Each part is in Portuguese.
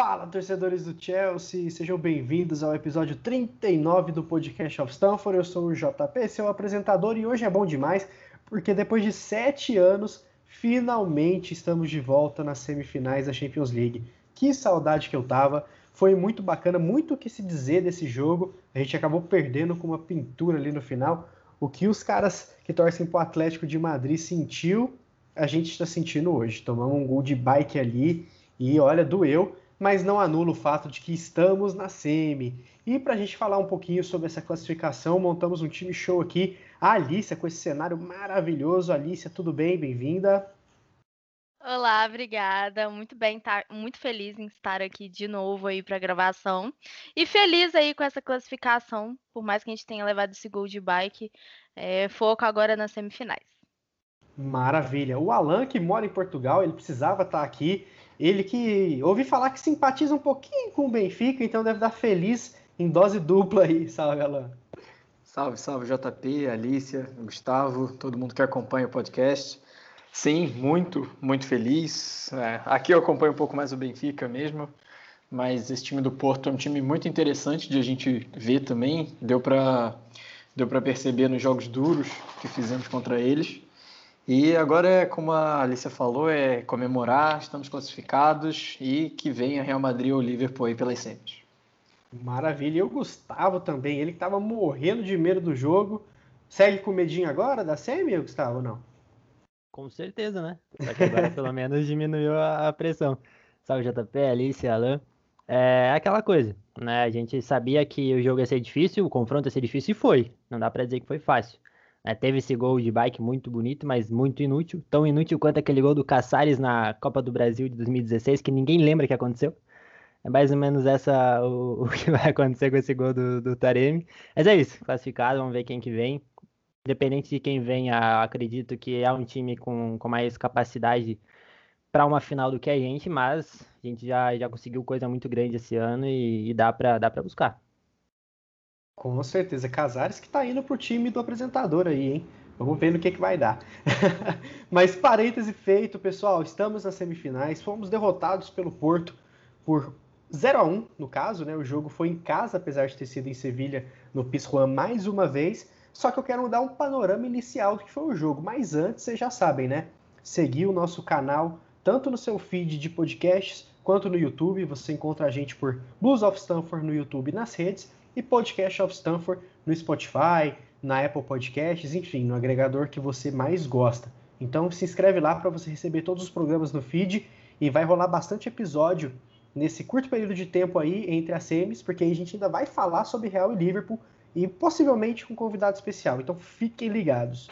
Fala, torcedores do Chelsea, sejam bem-vindos ao episódio 39 do podcast of Stanford. Eu sou o JP, seu apresentador, e hoje é bom demais porque depois de sete anos, finalmente estamos de volta nas semifinais da Champions League. Que saudade que eu tava! Foi muito bacana, muito o que se dizer desse jogo. A gente acabou perdendo com uma pintura ali no final. O que os caras que torcem para o Atlético de Madrid sentiu, a gente está sentindo hoje. Tomamos um gol de bike ali e olha, doeu mas não anula o fato de que estamos na semi. E para a gente falar um pouquinho sobre essa classificação, montamos um time show aqui. A Alicia, com esse cenário maravilhoso. Alicia, tudo bem? Bem-vinda. Olá, obrigada. Muito bem, tá muito feliz em estar aqui de novo aí para a gravação. E feliz aí com essa classificação, por mais que a gente tenha levado esse gol de bike, é, foco agora nas semifinais. Maravilha. O Alan, que mora em Portugal, ele precisava estar aqui. Ele que ouvi falar que simpatiza um pouquinho com o Benfica, então deve dar feliz em dose dupla aí. Salve, Alan. Salve, salve, JP, Alícia, Gustavo, todo mundo que acompanha o podcast. Sim, muito, muito feliz. É, aqui eu acompanho um pouco mais o Benfica mesmo, mas esse time do Porto é um time muito interessante de a gente ver também. Deu para deu perceber nos jogos duros que fizemos contra eles. E agora, é, como a Alicia falou, é comemorar, estamos classificados e que venha Real Madrid ou Liverpool aí pelas semis. Maravilha. E o Gustavo também, ele que estava morrendo de medo do jogo. Segue com medinho agora da semi, Gustavo, não? Com certeza, né? Só que agora pelo menos diminuiu a pressão. Salve JP, Alicia, Alan. É aquela coisa, né? A gente sabia que o jogo ia ser difícil, o confronto ia ser difícil e foi. Não dá para dizer que foi fácil. É, teve esse gol de bike muito bonito, mas muito inútil. Tão inútil quanto aquele gol do Caçares na Copa do Brasil de 2016, que ninguém lembra que aconteceu. É mais ou menos essa o, o que vai acontecer com esse gol do, do Taremi. Mas é isso, classificado, vamos ver quem que vem. Independente de quem vem, acredito que é um time com, com mais capacidade para uma final do que a gente, mas a gente já, já conseguiu coisa muito grande esse ano e, e dá para dá buscar. Com certeza, Casares que está indo pro time do apresentador aí, hein? Vamos ver no que, que vai dar. Mas parêntese feito, pessoal, estamos nas semifinais, fomos derrotados pelo Porto por 0 a 1 no caso, né? O jogo foi em casa, apesar de ter sido em Sevilha, no Pizjuan mais uma vez. Só que eu quero dar um panorama inicial do que foi o jogo. Mas antes, vocês já sabem, né? Seguir o nosso canal, tanto no seu feed de podcasts, quanto no YouTube. Você encontra a gente por Blues of Stanford no YouTube e nas redes e Podcast of Stanford no Spotify, na Apple Podcasts, enfim, no agregador que você mais gosta. Então se inscreve lá para você receber todos os programas no feed e vai rolar bastante episódio nesse curto período de tempo aí entre as semis, porque a gente ainda vai falar sobre Real e Liverpool e possivelmente com um convidado especial. Então fiquem ligados.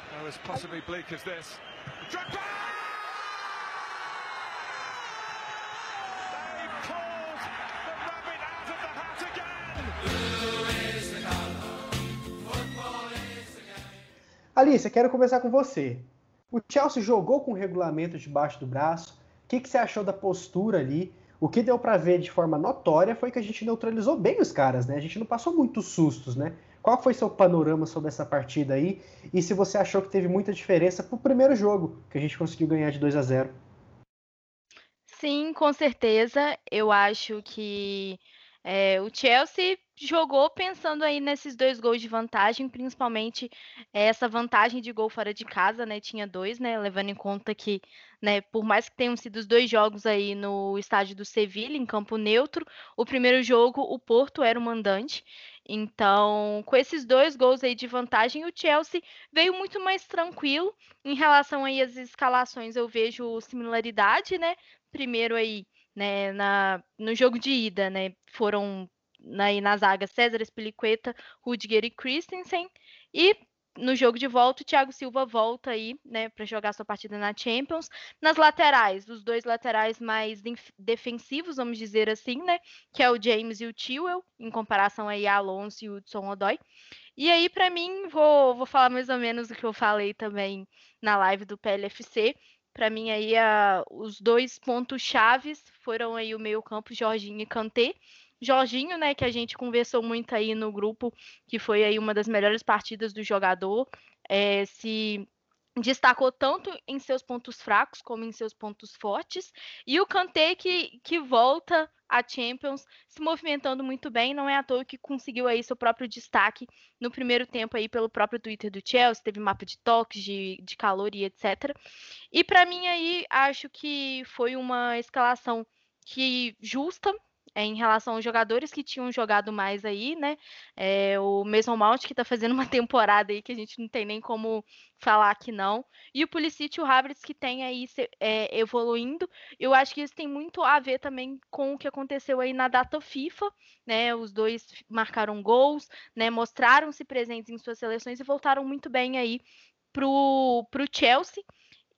Alice, quero conversar com você. O Chelsea jogou com o regulamento debaixo do braço. O que, que você achou da postura ali? O que deu para ver de forma notória foi que a gente neutralizou bem os caras, né? A gente não passou muitos sustos, né? Qual foi seu panorama sobre essa partida aí? E se você achou que teve muita diferença pro primeiro jogo, que a gente conseguiu ganhar de 2 a 0? Sim, com certeza. Eu acho que é, o Chelsea jogou pensando aí nesses dois gols de vantagem, principalmente é, essa vantagem de gol fora de casa, né? Tinha dois, né? Levando em conta que, né, por mais que tenham sido os dois jogos aí no estádio do Sevilla, em campo neutro, o primeiro jogo o Porto era o mandante. Então, com esses dois gols aí de vantagem, o Chelsea veio muito mais tranquilo em relação aí às escalações. Eu vejo similaridade, né? Primeiro aí né, na, no jogo de ida, né, foram aí na zaga César Espiliqueta, Rudiger e Christensen, e no jogo de volta, o Thiago Silva volta aí, né, para jogar sua partida na Champions. Nas laterais, os dois laterais mais defensivos, vamos dizer assim, né, que é o James e o Tewell, em comparação aí a Alonso e o Hudson Odoi. E aí, para mim, vou, vou falar mais ou menos o que eu falei também na live do PLFC, para mim aí a, os dois pontos chaves foram aí o meio-campo Jorginho e Kanté. Jorginho, né, que a gente conversou muito aí no grupo, que foi aí uma das melhores partidas do jogador, é, se destacou tanto em seus pontos fracos como em seus pontos fortes. E o Kanté que, que volta a Champions, se movimentando muito bem, não é à toa que conseguiu aí seu próprio destaque no primeiro tempo aí pelo próprio Twitter do Chelsea, teve mapa de toques, de, de calor e etc. E para mim aí, acho que foi uma escalação que justa, é, em relação aos jogadores que tinham jogado mais aí, né? É, o Mason Mount, que está fazendo uma temporada aí que a gente não tem nem como falar que não. E o Pulisic e o Havertz, que tem aí é, evoluindo. Eu acho que isso tem muito a ver também com o que aconteceu aí na data FIFA, né? Os dois marcaram gols, né? Mostraram-se presentes em suas seleções e voltaram muito bem aí pro, pro Chelsea.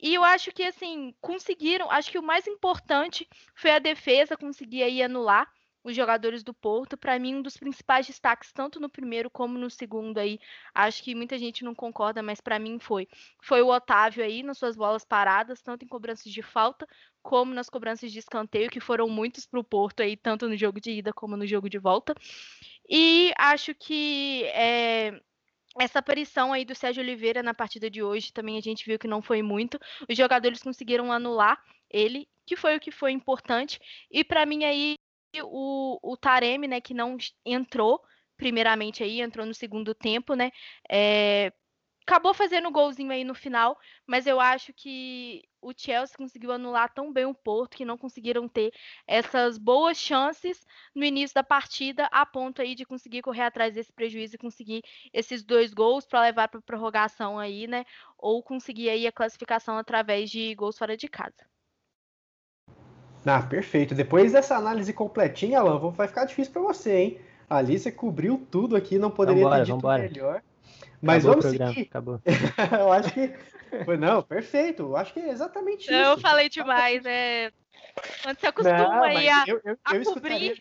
E eu acho que, assim, conseguiram. Acho que o mais importante foi a defesa conseguir aí anular os jogadores do Porto. Para mim, um dos principais destaques, tanto no primeiro como no segundo aí. Acho que muita gente não concorda, mas para mim foi. Foi o Otávio aí nas suas bolas paradas, tanto em cobranças de falta como nas cobranças de escanteio, que foram muitos para o Porto aí, tanto no jogo de ida como no jogo de volta. E acho que é, essa aparição aí do Sérgio Oliveira na partida de hoje também a gente viu que não foi muito. Os jogadores conseguiram anular ele, que foi o que foi importante. E para mim aí o, o Taremi, né, que não entrou primeiramente aí, entrou no segundo tempo, né? É, acabou fazendo golzinho aí no final, mas eu acho que o Chelsea conseguiu anular tão bem o Porto que não conseguiram ter essas boas chances no início da partida, a ponto aí de conseguir correr atrás desse prejuízo e conseguir esses dois gols para levar para prorrogação aí, né? Ou conseguir aí a classificação através de gols fora de casa. Ah, perfeito. Depois dessa análise completinha, Alan, vai ficar difícil para você, hein? Ali você cobriu tudo aqui, não poderia vambora, ter dito vambora. melhor. Mas acabou vamos seguir. Acabou. eu acho que foi não, perfeito. Eu acho que é exatamente isso. Eu falei demais, né? Quando você acostuma não, aí a, eu, eu, a eu cobrir. Escutaria,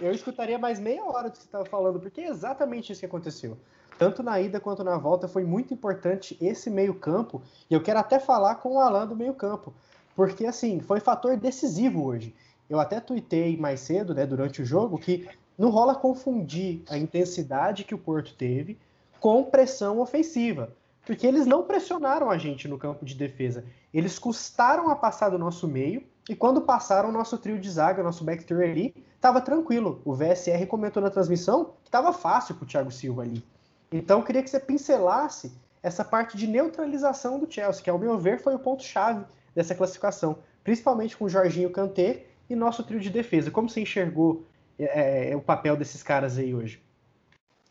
eu escutaria mais meia hora do que você estava falando, porque é exatamente isso que aconteceu. Tanto na ida quanto na volta foi muito importante esse meio-campo, e eu quero até falar com o Alan do meio-campo, porque assim, foi fator decisivo hoje. Eu até tuitei mais cedo, né, durante o jogo, que não rola confundir a intensidade que o Porto teve com pressão ofensiva. Porque eles não pressionaram a gente no campo de defesa. Eles custaram a passar do nosso meio e quando passaram o nosso trio de zaga, nosso back three ali, estava tranquilo. O VSR comentou na transmissão que estava fácil para o Thiago Silva ali. Então queria que você pincelasse essa parte de neutralização do Chelsea, que ao meu ver foi o ponto-chave dessa classificação, principalmente com o Jorginho Kanté e nosso trio de defesa. Como você enxergou é, é, o papel desses caras aí hoje?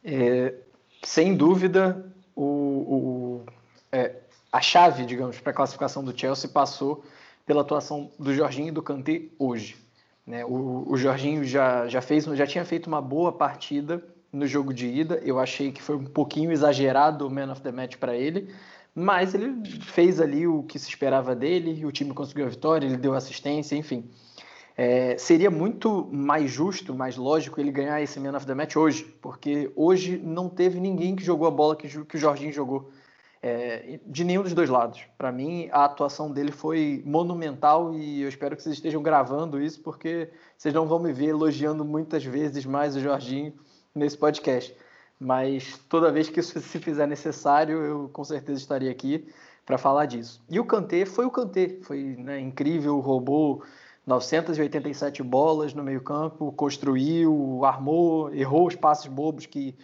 É, sem dúvida, o, o é, a chave, digamos, para a classificação do Chelsea passou pela atuação do Jorginho e do Kanté hoje. Né? O, o Jorginho já, já, fez, já tinha feito uma boa partida no jogo de ida. Eu achei que foi um pouquinho exagerado o Man of the Match para ele, mas ele fez ali o que se esperava dele, o time conseguiu a vitória, ele deu assistência, enfim. É, seria muito mais justo, mais lógico ele ganhar esse Man of the Match hoje, porque hoje não teve ninguém que jogou a bola que, que o Jorginho jogou, é, de nenhum dos dois lados. Para mim, a atuação dele foi monumental e eu espero que vocês estejam gravando isso, porque vocês não vão me ver elogiando muitas vezes mais o Jorginho nesse podcast. Mas toda vez que isso se fizer necessário, eu com certeza estaria aqui para falar disso. E o Kanté foi o Kanté, foi né, incrível, roubou 987 bolas no meio-campo, construiu, armou, errou os passes bobos que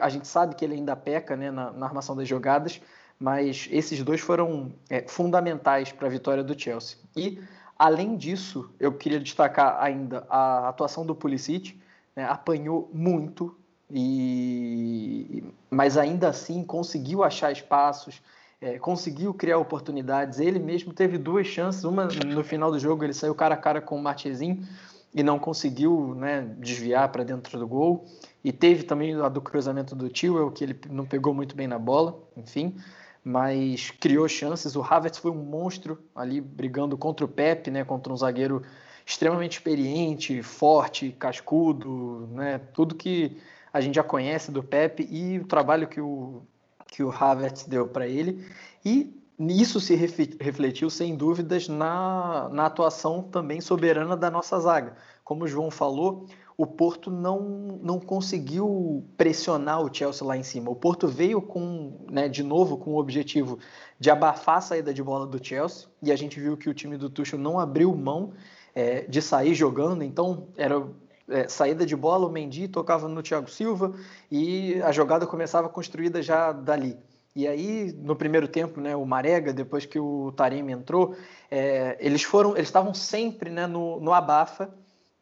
a gente sabe que ele ainda peca né, na, na armação das jogadas, mas esses dois foram é, fundamentais para a vitória do Chelsea. E, além disso, eu queria destacar ainda a atuação do Pulisic, né, apanhou muito, e mas ainda assim conseguiu achar espaços, é, conseguiu criar oportunidades. Ele mesmo teve duas chances, uma no final do jogo ele saiu cara a cara com o Marchesin e não conseguiu né, desviar para dentro do gol. E teve também a do cruzamento do Tio, que ele não pegou muito bem na bola, enfim, mas criou chances. O Havertz foi um monstro ali brigando contra o Pepe, né, contra um zagueiro extremamente experiente, forte, cascudo, né, tudo que a gente já conhece do Pepe e o trabalho que o que o Havertz deu para ele. E nisso se refletiu, sem dúvidas, na, na atuação também soberana da nossa zaga. Como o João falou, o Porto não, não conseguiu pressionar o Chelsea lá em cima. O Porto veio com, né, de novo com o objetivo de abafar a saída de bola do Chelsea, e a gente viu que o time do Tuchel não abriu mão é, de sair jogando, então era é, saída de bola, o Mendy tocava no Thiago Silva e a jogada começava construída já dali. E aí, no primeiro tempo, né, o Marega, depois que o Taremi entrou, é, eles foram, eles estavam sempre né, no, no abafa,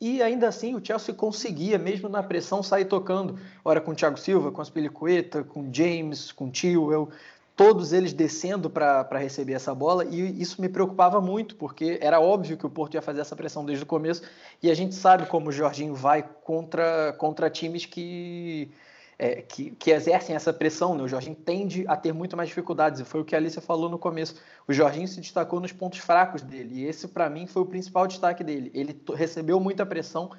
e ainda assim o Chelsea conseguia, mesmo na pressão, sair tocando. Ora com o Thiago Silva, com as Pelicueta, com James, com Tio, todos eles descendo para receber essa bola, e isso me preocupava muito, porque era óbvio que o Porto ia fazer essa pressão desde o começo, e a gente sabe como o Jorginho vai contra, contra times que, é, que, que, exercem essa pressão. Né? O Jorginho tende a ter muito mais dificuldades, e foi o que a Alicia falou no começo. O Jorginho se destacou nos pontos fracos dele, e esse, para mim, foi o principal destaque dele. Ele recebeu muita pressão,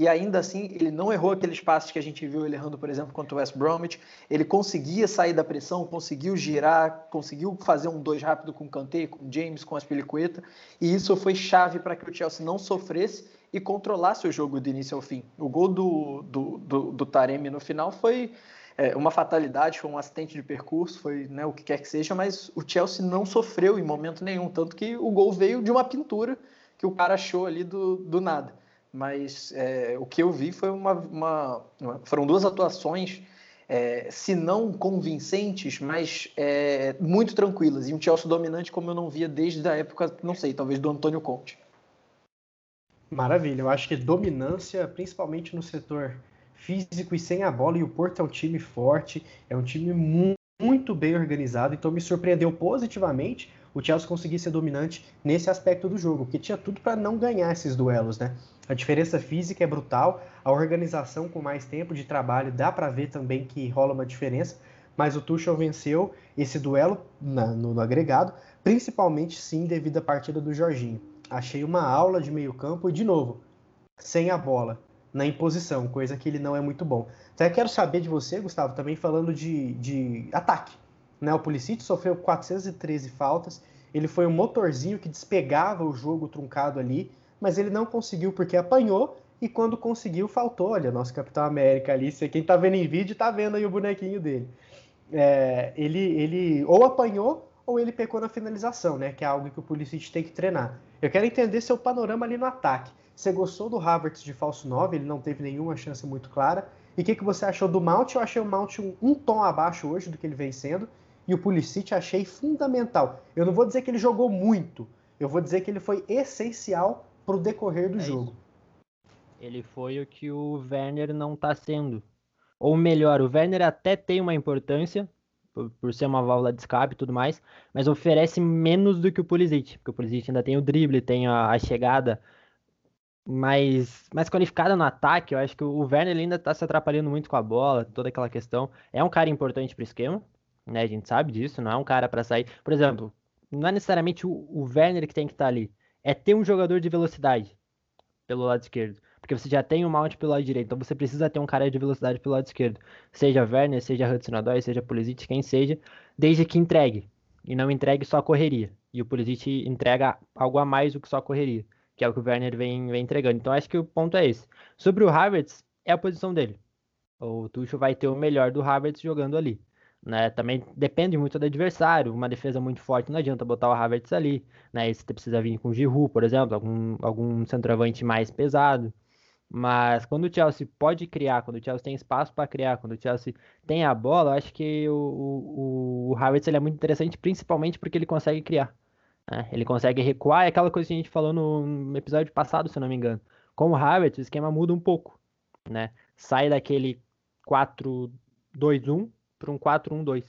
e ainda assim ele não errou aqueles passes que a gente viu ele errando, por exemplo, contra o West Bromwich. Ele conseguia sair da pressão, conseguiu girar, conseguiu fazer um dois rápido com o Kanté, com o James, com as Pelicueta, e isso foi chave para que o Chelsea não sofresse e controlasse o jogo do início ao fim. O gol do, do, do, do Taremi no final foi é, uma fatalidade, foi um acidente de percurso, foi né, o que quer que seja, mas o Chelsea não sofreu em momento nenhum, tanto que o gol veio de uma pintura que o cara achou ali do, do nada mas é, o que eu vi foi uma, uma, uma foram duas atuações, é, se não convincentes, mas é, muito tranquilas e um Chelsea dominante como eu não via desde a época, não sei, talvez do Antônio Conte. Maravilha, eu acho que dominância, principalmente no setor físico e sem a bola, e o Porto é um time forte, é um time muito, muito bem organizado, então me surpreendeu positivamente o Chelsea conseguir ser dominante nesse aspecto do jogo, porque tinha tudo para não ganhar esses duelos, né? A diferença física é brutal, a organização com mais tempo de trabalho dá para ver também que rola uma diferença, mas o Tuchel venceu esse duelo na, no, no, agregado, principalmente sim devido à partida do Jorginho. Achei uma aula de meio campo e, de novo, sem a bola, na imposição, coisa que ele não é muito bom. Então eu quero saber de você, Gustavo, também falando de, de ataque. Né? O Pulisic sofreu 413 faltas, ele foi um motorzinho que despegava o jogo truncado ali, mas ele não conseguiu porque apanhou e quando conseguiu faltou. Olha, nosso Capitão América ali, quem tá vendo em vídeo tá vendo aí o bonequinho dele. É, ele, ele ou apanhou ou ele pecou na finalização, né? Que é algo que o Pulisic tem que treinar. Eu quero entender seu panorama ali no ataque. Você gostou do Havertz de falso 9? Ele não teve nenhuma chance muito clara. E o que, que você achou do Mount? Eu achei o Mount um, um tom abaixo hoje do que ele vem sendo e o Pulisic achei fundamental. Eu não vou dizer que ele jogou muito, eu vou dizer que ele foi essencial para o decorrer do é jogo. Isso. Ele foi o que o Werner não está sendo. Ou melhor, o Werner até tem uma importância, por, por, ser uma válvula de escape e tudo mais, mas oferece menos do que o Pulisic, porque o Pulisic ainda tem o drible, tem a, a chegada mais, mais qualificada no ataque. Eu acho que o Werner ainda está se atrapalhando muito com a bola, toda aquela questão. É um cara importante para o esquema, né? A gente sabe disso, não é um cara para sair. Por exemplo, não é necessariamente o, o Werner que tem que estar tá ali, é ter um jogador de velocidade pelo lado esquerdo. Porque você já tem o Mount pelo lado direito, então você precisa ter um cara de velocidade pelo lado esquerdo. Seja Werner, seja Hudson-Odoi, seja Pulisic, quem seja, desde que entregue. E não entregue só correria. E o Pulisic entrega algo a mais do que só correria, que é o que o Werner vem, vem entregando. Então acho que o ponto é esse. Sobre o Havertz, é a posição dele. O Tuchel vai ter o melhor do Havertz jogando ali. Né? Também depende muito do adversário. Uma defesa muito forte não adianta botar o Havertz ali. Né? você precisa vir com o Giroud, por exemplo, algum, algum centroavante mais pesado. Mas quando o Chelsea pode criar, quando o Chelsea tem espaço para criar, quando o Chelsea tem a bola, eu acho que o, o, o Havertz ele é muito interessante, principalmente porque ele consegue criar. Né? Ele consegue recuar, é aquela coisa que a gente falou no episódio passado, se eu não me engano. Com o Havertz, o esquema muda um pouco. Né? Sai daquele 4-2-1 para um 4-1-2.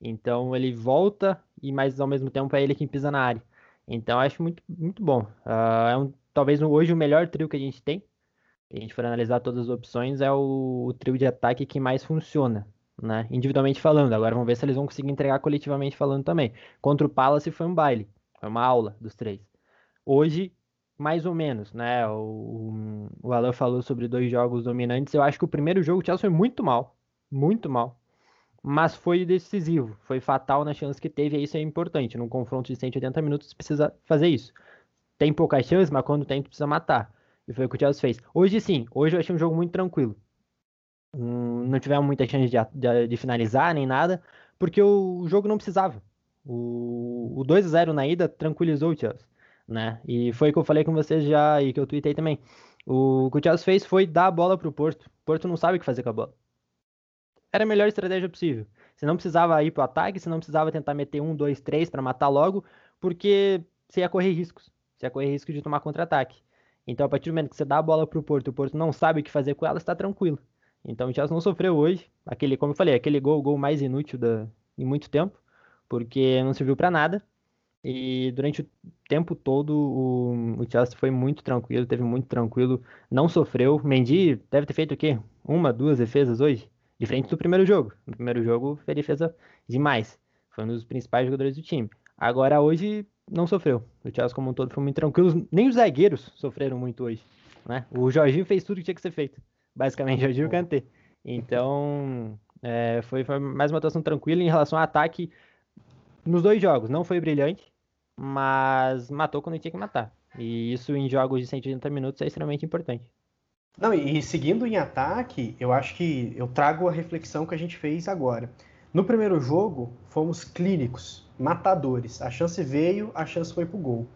Então ele volta e mais ao mesmo tempo é ele quem pisa na área. Então acho muito, muito bom. Uh, é um, talvez hoje o melhor trio que a gente tem. Se a gente for analisar todas as opções, é o, o trio de ataque que mais funciona, né? Individualmente falando. Agora vamos ver se eles vão conseguir entregar coletivamente falando também. Contra o Palace foi um baile, foi uma aula dos três. Hoje, mais ou menos, né? O, o Alan falou sobre dois jogos dominantes. Eu acho que o primeiro jogo o Chelsea foi muito mal, muito mal mas foi decisivo, foi fatal na chance que teve, e isso é importante. Num confronto de 180 minutos, você precisa fazer isso. Tem poucas chances, mas quando tem, precisa matar. E foi o que o Chelsea fez. Hoje sim, hoje eu achei um jogo muito tranquilo. Hum, não tivemos muita chance de, de, de, finalizar nem nada, porque o, o jogo não precisava. O, o 2 a 0 na ida tranquilizou o Chelsea. né? E foi o que eu falei com vocês já e que eu tuitei também. O que o Chelsea fez foi dar a bola pro Porto. O Porto não sabe o que fazer com a bola. Era a melhor estratégia possível. Você não precisava ir pro ataque, você não precisava tentar meter um, dois, três para matar logo, porque você ia correr riscos. Você ia correr risco de tomar contra-ataque. Então, a partir do momento que você dá a bola pro Porto, o Porto não sabe o que fazer com ela, está tranquilo. Então, o Chelsea não sofreu hoje. Aquele, como eu falei, aquele gol, o gol mais inútil da, em muito tempo, porque não serviu para nada. E durante o tempo todo o, o, Chelsea foi muito tranquilo, teve muito tranquilo, não sofreu. Mendy deve ter feito o quê? Uma, duas defesas hoje? Diferente do primeiro jogo. No primeiro jogo fez defesa demais. Foi um dos principais jogadores do time. Agora hoje não sofreu. O Chelsea como um todo foi muito tranquilo. Nem os zagueiros sofreram muito hoje. Né? O Jorginho fez tudo que tinha que ser feito. Basicamente, Jorginho e Kanté. Então, é, foi, foi mais uma atuação tranquila em relação ao ataque nos dois jogos. Não foi brilhante, mas matou quando tinha que matar. E isso em jogos de 180 minutos é extremamente importante. Não, e seguindo em ataque, eu acho que eu trago a reflexão que a gente fez agora. No primeiro jogo, fomos clínicos, matadores. A chance veio, a chance foi pro gol.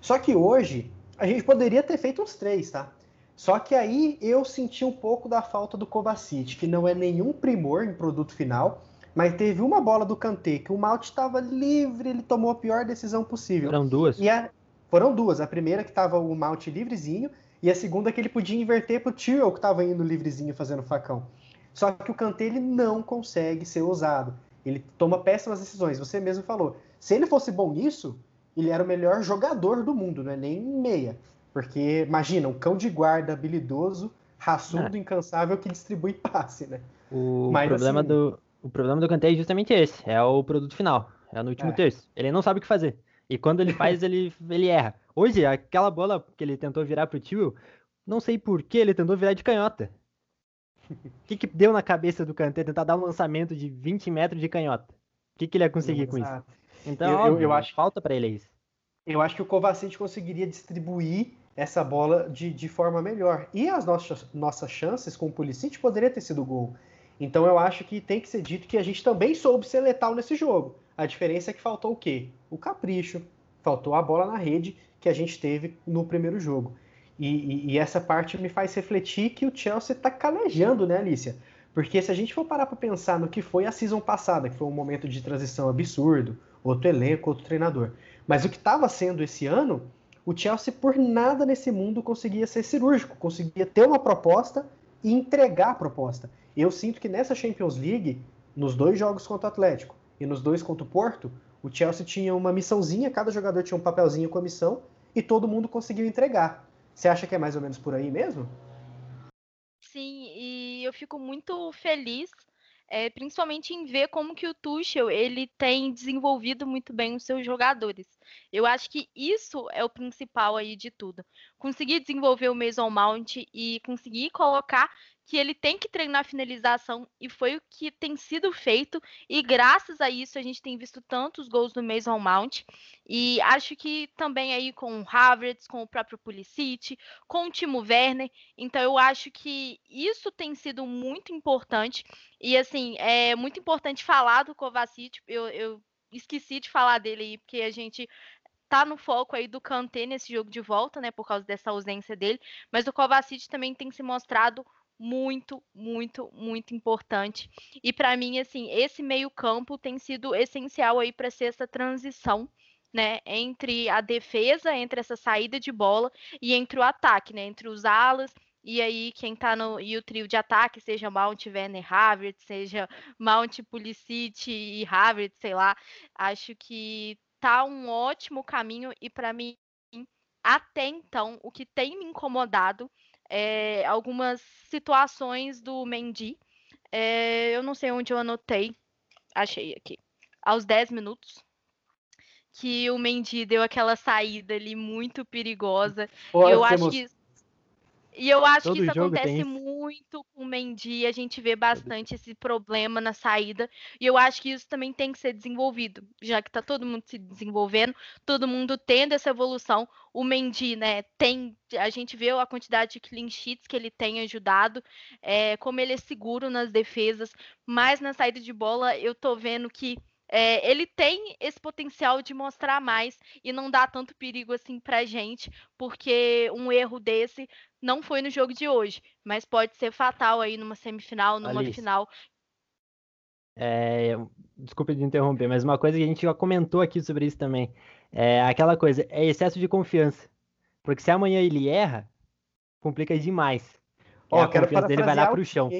Só que hoje, a gente poderia ter feito uns três, tá? Só que aí eu senti um pouco da falta do Kovacic, que não é nenhum primor em produto final, mas teve uma bola do Kanté que o Malte estava livre, ele tomou a pior decisão possível. Foram duas? E a... Foram duas. A primeira que estava o Malte livrezinho e a segunda que ele podia inverter para o Tyrrell que estava indo livrezinho fazendo facão. Só que o Kanté ele não consegue ser ousado. Ele toma péssimas decisões. Você mesmo falou. Se ele fosse bom nisso, ele era o melhor jogador do mundo, não é nem meia. Porque imagina, um cão de guarda habilidoso, raçudo, é. incansável que distribui passe, né? O Mas, problema assim, do o problema do Kanté é justamente esse, é o produto final, é no último é. terço. Ele não sabe o que fazer. E quando ele faz, ele, ele erra. Hoje, aquela bola que ele tentou virar pro tio, não sei por que ele tentou virar de canhota. O que, que deu na cabeça do Kanté tentar dar um lançamento de 20 metros de canhota? O que, que ele ia conseguir Exato. com isso? Então, eu, óbvio, eu, acho falta para ele isso. Eu acho que o Kovacic conseguiria distribuir essa bola de, de forma melhor. E as nossas, nossas chances com o Pulisic poderia ter sido gol. Então eu acho que tem que ser dito que a gente também soube ser letal nesse jogo. A diferença é que faltou o quê? O capricho, faltou a bola na rede que a gente teve no primeiro jogo. E, e, e essa parte me faz refletir que o Chelsea está calejando, né, Alicia? Porque se a gente for parar para pensar no que foi a season passada, que foi um momento de transição absurdo, outro elenco, outro treinador, mas o que estava sendo esse ano, o Chelsea por nada nesse mundo conseguia ser cirúrgico, conseguia ter uma proposta e entregar a proposta. Eu sinto que nessa Champions League, nos dois jogos contra o Atlético e nos dois contra o Porto, o Chelsea tinha uma missãozinha, cada jogador tinha um papelzinho com a missão e todo mundo conseguiu entregar. Você acha que é mais ou menos por aí mesmo? Sim, e eu fico muito feliz, é, principalmente em ver como que o Tuchel ele tem desenvolvido muito bem os seus jogadores. Eu acho que isso é o principal aí de tudo. Conseguir desenvolver o Mason Mount e conseguir colocar que ele tem que treinar finalização e foi o que tem sido feito. E graças a isso a gente tem visto tantos gols do Mason Mount. E acho que também aí com o Havertz, com o próprio Pulisic, com o Timo Werner, então eu acho que isso tem sido muito importante. E assim, é muito importante falar do Kovacic, eu, eu esqueci de falar dele aí porque a gente tá no foco aí do Kanté nesse jogo de volta, né, por causa dessa ausência dele, mas o Kovacic também tem se mostrado muito, muito, muito importante. E para mim, assim, esse meio-campo tem sido essencial aí para ser essa transição. Né, entre a defesa, entre essa saída de bola e entre o ataque, né, entre os alas e aí quem tá no e o trio de ataque, seja Mount, Werner, Havertz, seja Mount, Pulisic e Havertz, sei lá, acho que tá um ótimo caminho e para mim até então o que tem me incomodado é, algumas situações do Mendy. É, eu não sei onde eu anotei. Achei aqui. Aos 10 minutos. Que o Mendy deu aquela saída ali muito perigosa. eu acho que e eu acho Todo que isso acontece muito com o Mendy, a gente vê bastante esse problema na saída, e eu acho que isso também tem que ser desenvolvido, já que tá todo mundo se desenvolvendo, todo mundo tendo essa evolução. O Mendy, né, tem, a gente vê a quantidade de clean sheets que ele tem ajudado, é, como ele é seguro nas defesas, mas na saída de bola eu tô vendo que é, ele tem esse potencial de mostrar mais e não dar tanto perigo assim pra gente, porque um erro desse não foi no jogo de hoje, mas pode ser fatal aí numa semifinal, numa Alice. final. É, desculpa de interromper, mas uma coisa que a gente já comentou aqui sobre isso também. É aquela coisa, é excesso de confiança. Porque se amanhã ele erra, complica demais. Ó, a quero confiança dele vai lá pro o chão.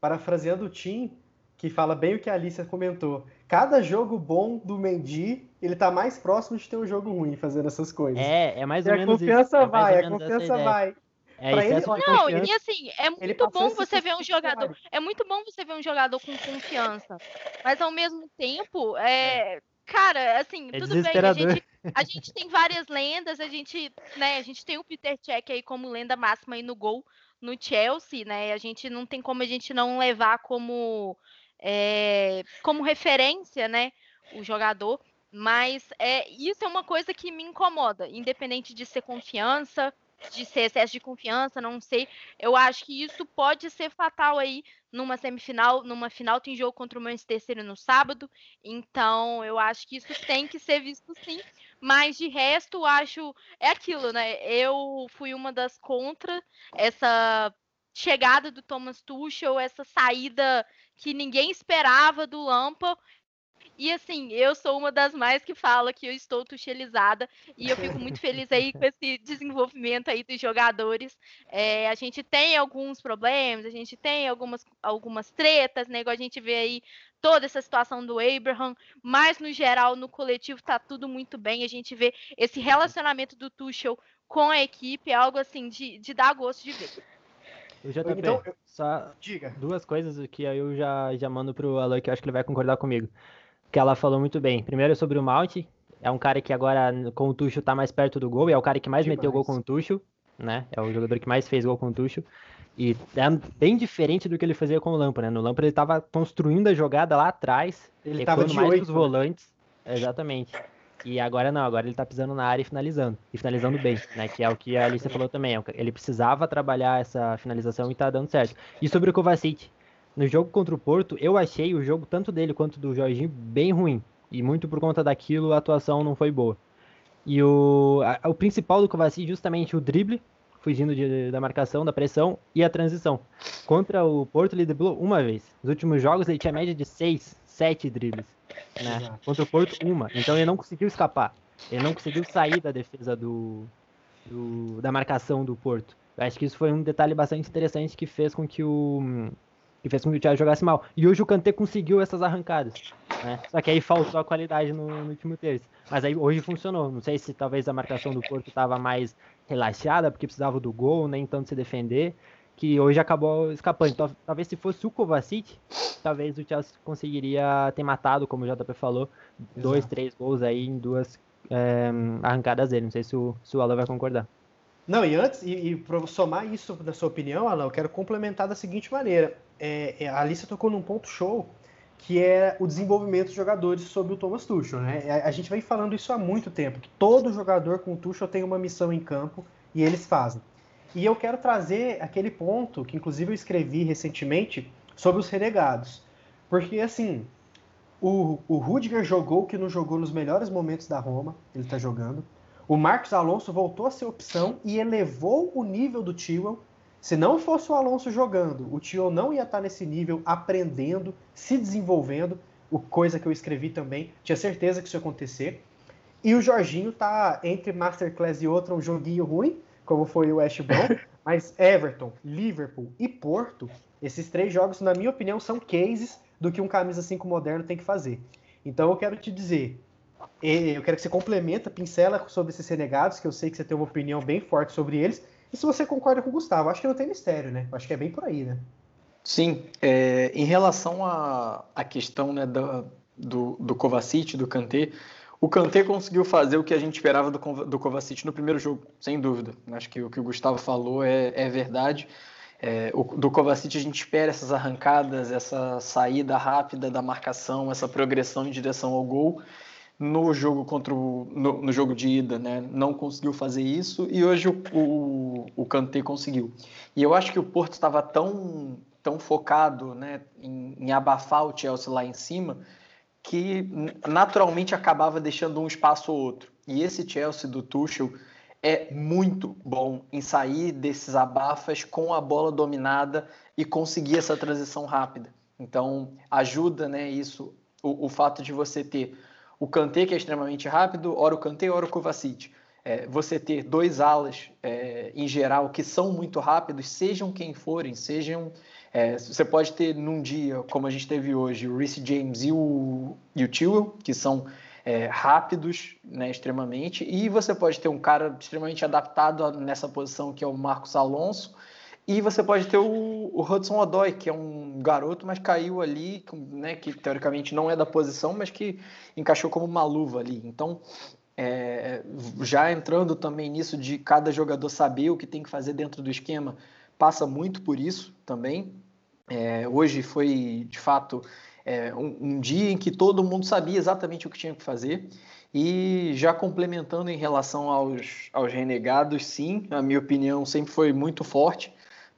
Parafraseando o Tim, que fala bem o que a Alicia comentou. Cada jogo bom do Mendy, ele tá mais próximo de ter um jogo ruim fazendo essas coisas. É, é mais ou a menos isso. confiança é mais vai, ou a essa confiança vai. É Pra ele, Não, confiança. e assim, é muito bom você ver um jogador. É muito bom você ver um jogador com confiança. Mas ao mesmo tempo, é. Cara, assim, É tudo bem, a gente, a gente tem várias lendas, a gente, né, a gente tem o Peter Cech aí como lenda máxima aí no gol no Chelsea, né? A gente não tem como a gente não levar como é, como referência, né, o jogador. Mas é, isso é uma coisa que me incomoda, independente de ser confiança, de ser excesso de confiança, não sei. Eu acho que isso pode ser fatal aí numa semifinal, numa final tem jogo contra o Manchester City no sábado, então eu acho que isso tem que ser visto sim. Mas de resto, acho é aquilo, né? Eu fui uma das contra essa chegada do Thomas Tuchel, essa saída que ninguém esperava do Lampa. E assim, eu sou uma das mais que fala que eu estou tuchelizada e eu fico muito feliz aí com esse desenvolvimento aí dos jogadores. É, a gente tem alguns problemas, a gente tem algumas, algumas tretas, né? Igual a gente vê aí toda essa situação do Abraham, mas no geral, no coletivo, tá tudo muito bem. A gente vê esse relacionamento do Tuchel com a equipe, é algo assim de, de dar gosto de ver. O JP, Então, eu- só Diga. duas coisas que aí eu já, já mando pro Alan, que eu acho que ele vai concordar comigo. Que ela falou muito bem. Primeiro sobre o Mount, é um cara que agora com o Tuchel tá mais perto do gol, e é o cara que mais meteu gol com Demais. o Tuchel, né? É o jogador que mais fez gol com o Tuchel. E é bem diferente do que ele fazia com o Lampa, né? No Lampa ele tava construindo a jogada lá atrás, Ele tava de mais oito, pros né? volantes. Exatamente. E agora não, agora ele tá pisando na área e finalizando. E finalizando bem, né? Que é o que a Alicia falou também. é Ele precisava trabalhar essa finalização e tá dando certo. E sobre o Kovacic, no jogo contra o Porto, eu achei o jogo tanto dele quanto do Jorginho bem ruim. E muito por conta daquilo, a atuação não foi boa. E o, a- o principal do Kovacic, justamente o drible, fugindo de- da marcação, da pressão e a transição. Contra o Porto, ele driblou uma vez. Nos últimos jogos, ele tinha média de 6, 7 dribles. Né? Contra o Porto, uma. Então ele não conseguiu escapar. Ele não conseguiu sair da defesa do, do- da marcação do Porto. Eu acho que isso foi um detalhe bastante interessante que fez com que o que fez com que o Thiago jogasse mal. E hoje o Kanté conseguiu essas arrancadas. Né? Só que aí faltou a qualidade no, no último terço. Mas aí hoje funcionou. Não sei se talvez a marcação do Porto estava mais relaxada, porque precisava do gol, nem tanto se defender, que hoje acabou escapando. Então, talvez se fosse o Kovacic, talvez o Chelsea conseguiria ter matado, como o JP falou, dois, Exato. três gols aí em duas eh, arrancadas dele. Não sei se o, se o Alan vai concordar. Não, e antes, e, e para somar isso na sua opinião, Alan, eu quero complementar da seguinte maneira. É, é, a Alicia tocou num ponto show, que é o desenvolvimento dos jogadores sob o Thomas Tuchel. Né? A, a gente vem falando isso há muito tempo, que todo jogador com o Tuchel tem uma missão em campo e eles fazem. E eu quero trazer aquele ponto que, inclusive, eu escrevi recentemente sobre os renegados. Porque, assim, o, o Rudiger jogou que não jogou nos melhores momentos da Roma, ele está jogando. O Marcos Alonso voltou a ser opção e elevou o nível do Tio. Se não fosse o Alonso jogando, o Tio não ia estar nesse nível, aprendendo, se desenvolvendo, o coisa que eu escrevi também. Tinha certeza que isso ia acontecer. E o Jorginho tá entre Masterclass e outra um joguinho ruim, como foi o West Brom, mas Everton, Liverpool e Porto, esses três jogos, na minha opinião, são cases do que um camisa 5 moderno tem que fazer. Então eu quero te dizer, eu quero que você complementa, pincela sobre esses renegados, que eu sei que você tem uma opinião bem forte sobre eles. E se você concorda com o Gustavo, acho que não tem mistério, né? Acho que é bem por aí, né? Sim, é, em relação à, questão né, da, do, do Kovacic, do Kanté, o Kanté conseguiu fazer o que a gente esperava do, do Kovacic no primeiro jogo, sem dúvida. Acho que o que o Gustavo falou é, é verdade. É, o, do Kovacic a gente espera essas arrancadas, essa saída rápida da marcação, essa progressão em direção ao gol. No jogo contra o, no, no jogo de ida, né, não conseguiu fazer isso e hoje o, o, o Kanté conseguiu. E eu acho que o Porto estava tão tão focado né, em, em, abafar o Chelsea lá em cima que naturalmente acabava deixando um espaço ou outro. E esse Chelsea do Tuchel é muito bom em sair desses abafas com a bola dominada e conseguir essa transição rápida. Então, ajuda né, isso, o, o fato de você ter o Kanté, que é extremamente rápido, ora o Kanté, ora o Kovacic. É, você ter dois alas, é, em geral, que são muito rápidos, sejam quem forem, sejam... É, você pode ter num dia, como a gente teve hoje, o Reece James e o, e o Tewell, que são é, rápidos, né, extremamente, e você pode ter um cara extremamente adaptado nessa posição, que é o Marcos Alonso, e você pode ter o, o Hudson Odoi, que é um garoto, mas caiu ali, né, que teoricamente não é da posição, mas que encaixou como uma luva ali. Então, é, já entrando também nisso de cada jogador saber o que tem que fazer dentro do esquema, passa muito por isso também. É, hoje foi, de fato, é, um, um dia em que todo mundo sabia exatamente o que tinha que fazer. E já complementando em relação aos, aos renegados, sim, a minha opinião sempre foi muito forte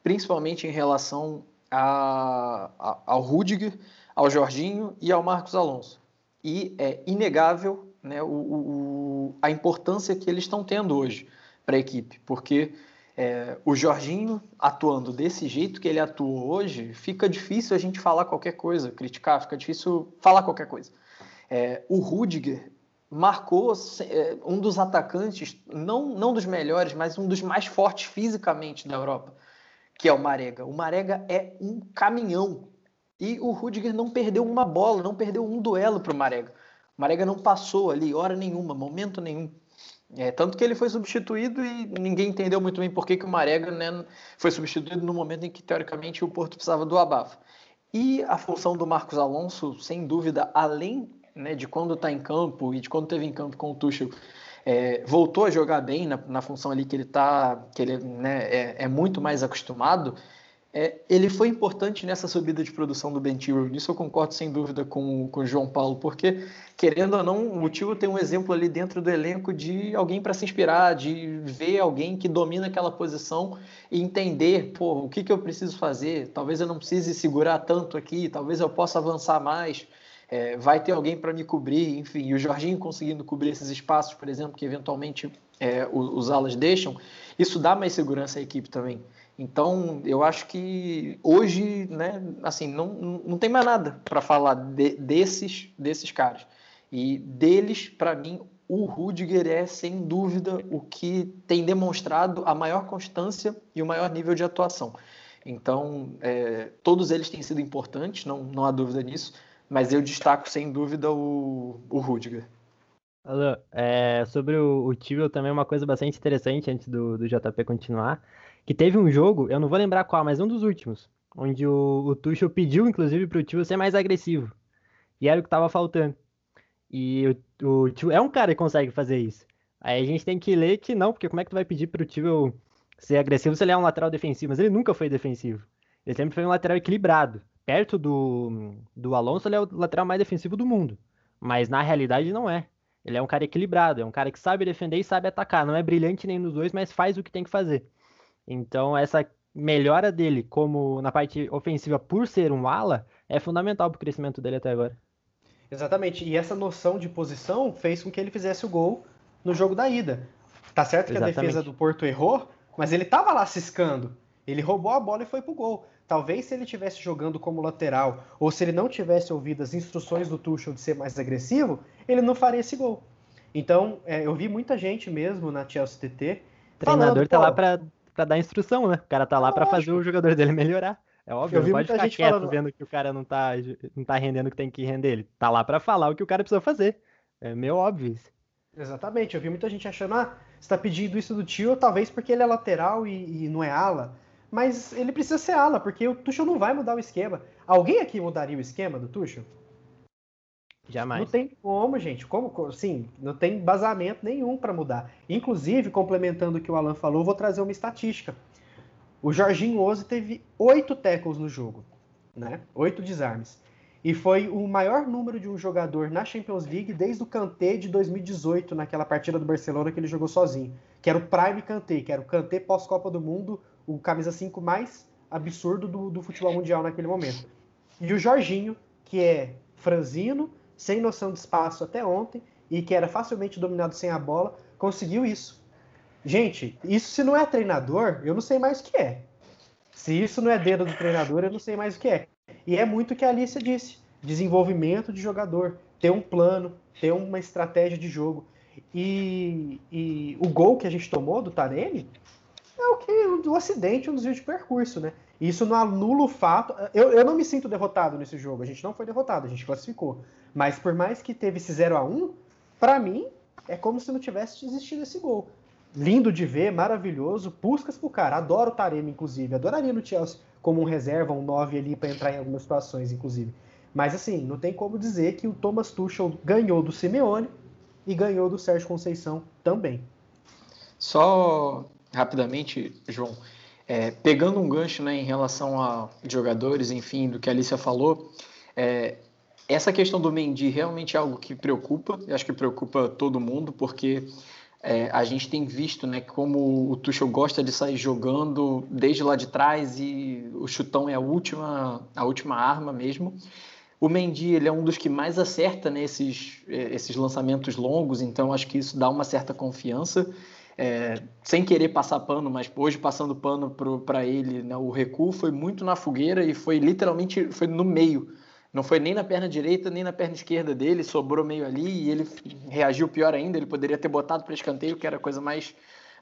principalmente em relação a, a, ao Rudiger, ao Jorginho e ao Marcos Alonso. E é inegável né, o, o, a importância que eles estão tendo hoje para a equipe, porque é, o Jorginho atuando desse jeito que ele atua hoje, fica difícil a gente falar qualquer coisa, criticar, fica difícil falar qualquer coisa. É, o Rudiger marcou é, um dos atacantes, não, não dos melhores, mas um dos mais fortes fisicamente da Europa que é o Marega. O Marega é um caminhão. E o Rudiger não perdeu uma bola, não perdeu um duelo para o Marega. O Marega não passou ali, hora nenhuma, momento nenhum. É, tanto que ele foi substituído e ninguém entendeu muito bem por que, que o Marega né, foi substituído no momento em que, teoricamente, o Porto precisava do abafa. E a função do Marcos Alonso, sem dúvida, além né, de quando está em campo e de quando teve em campo com o Tuchel, é, voltou a jogar bem na, na, função ali que ele tá, que ele né, é, é, muito mais acostumado, é, ele foi importante nessa subida de produção do Ben Tiro. Nisso eu concordo sem dúvida com, com o João Paulo, porque, querendo ou não, o Tiro tem um exemplo ali dentro do elenco de alguém para se inspirar, de ver alguém que domina aquela posição e entender, pô, o que, que eu preciso fazer? Talvez eu não precise segurar tanto aqui, talvez eu possa avançar mais é, vai ter alguém para me cobrir, enfim, e o Jorginho conseguindo cobrir esses espaços, por exemplo, que eventualmente é, os, os alas deixam, isso dá mais segurança à equipe também. Então, eu acho que hoje, né, assim, não, não tem mais nada para falar de, desses, desses caras. E deles, para mim, o Rudiger é, sem dúvida, o que tem demonstrado a maior constância e o maior nível de atuação. Então, é, todos eles têm sido importantes, não, não há dúvida nisso, mas eu destaco sem dúvida o, o Rudiger. Alô, é, sobre o, o Tibel também uma coisa bastante interessante antes do, do JP continuar, que teve um jogo, eu não vou lembrar qual, mas um dos últimos, onde o, o Tuchel pediu inclusive para o ser mais agressivo, e era o que estava faltando. E o, o é um cara que consegue fazer isso. Aí a gente tem que ler que não, porque como é que tu vai pedir para o ser agressivo se ele é um lateral defensivo? Mas ele nunca foi defensivo. Ele sempre foi um lateral equilibrado perto do, do Alonso, ele é o lateral mais defensivo do mundo. Mas na realidade não é. Ele é um cara equilibrado, é um cara que sabe defender e sabe atacar. Não é brilhante nem nos dois, mas faz o que tem que fazer. Então essa melhora dele como na parte ofensiva por ser um ala é fundamental para o crescimento dele até agora. Exatamente. E essa noção de posição fez com que ele fizesse o gol no jogo da ida. Tá certo que Exatamente. a defesa do Porto errou, mas ele tava lá ciscando. Ele roubou a bola e foi pro gol. Talvez se ele tivesse jogando como lateral ou se ele não tivesse ouvido as instruções do Tuchel de ser mais agressivo, ele não faria esse gol. Então, é, eu vi muita gente mesmo na Chelsea TT. O treinador falando, tá lá pra dar instrução, né? O cara tá lá para fazer o jogador dele melhorar. É óbvio, eu não pode ficar quieto falando... vendo que o cara não tá, não tá rendendo o que tem que render. Ele tá lá para falar o que o cara precisa fazer. É meio óbvio isso. Exatamente, eu vi muita gente achando, ah, você tá pedindo isso do tio, talvez porque ele é lateral e, e não é ala mas ele precisa ser ala, porque o Tuchel não vai mudar o esquema. Alguém aqui mudaria o esquema do Tuchel? Jamais. Não tem como, gente. Como, sim, não tem embasamento nenhum para mudar. Inclusive, complementando o que o Alan falou, vou trazer uma estatística. O Jorginho Ose teve oito tackles no jogo, né? Oito desarmes. E foi o maior número de um jogador na Champions League desde o Kanté de 2018, naquela partida do Barcelona que ele jogou sozinho. Que era o Prime Kanté, que era o Kanté pós-Copa do Mundo, o camisa 5 mais absurdo do, do futebol mundial naquele momento. E o Jorginho, que é franzino, sem noção de espaço até ontem e que era facilmente dominado sem a bola, conseguiu isso. Gente, isso se não é treinador, eu não sei mais o que é. Se isso não é dedo do treinador, eu não sei mais o que é. E é muito o que a Alicia disse: desenvolvimento de jogador, ter um plano, ter uma estratégia de jogo. E, e o gol que a gente tomou do Taremi é o que do acidente, um desvio de percurso, né? Isso não anula o fato. Eu, eu não me sinto derrotado nesse jogo. A gente não foi derrotado, a gente classificou. Mas por mais que teve esse 0 a 1 para mim, é como se não tivesse existido esse gol. Lindo de ver, maravilhoso. Puscas pro cara. Adoro o Taremi, inclusive. Adoraria no Chelsea como um reserva, um 9 ali para entrar em algumas situações, inclusive. Mas assim, não tem como dizer que o Thomas Tuchel ganhou do Simeone e ganhou do Sérgio Conceição também. Só rapidamente, João, é, pegando um gancho né, em relação a jogadores, enfim, do que a Alicia falou, é, essa questão do Mendy realmente é algo que preocupa, eu acho que preocupa todo mundo, porque é, a gente tem visto né, como o Tuchel gosta de sair jogando desde lá de trás e o chutão é a última, a última arma mesmo. O Mendy ele é um dos que mais acerta nesses né, esses lançamentos longos, então acho que isso dá uma certa confiança. É, sem querer passar pano, mas hoje passando pano para ele, né, o recuo foi muito na fogueira e foi literalmente foi no meio não foi nem na perna direita, nem na perna esquerda dele, sobrou meio ali e ele reagiu pior ainda. Ele poderia ter botado para escanteio, que era a coisa mais,